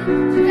Today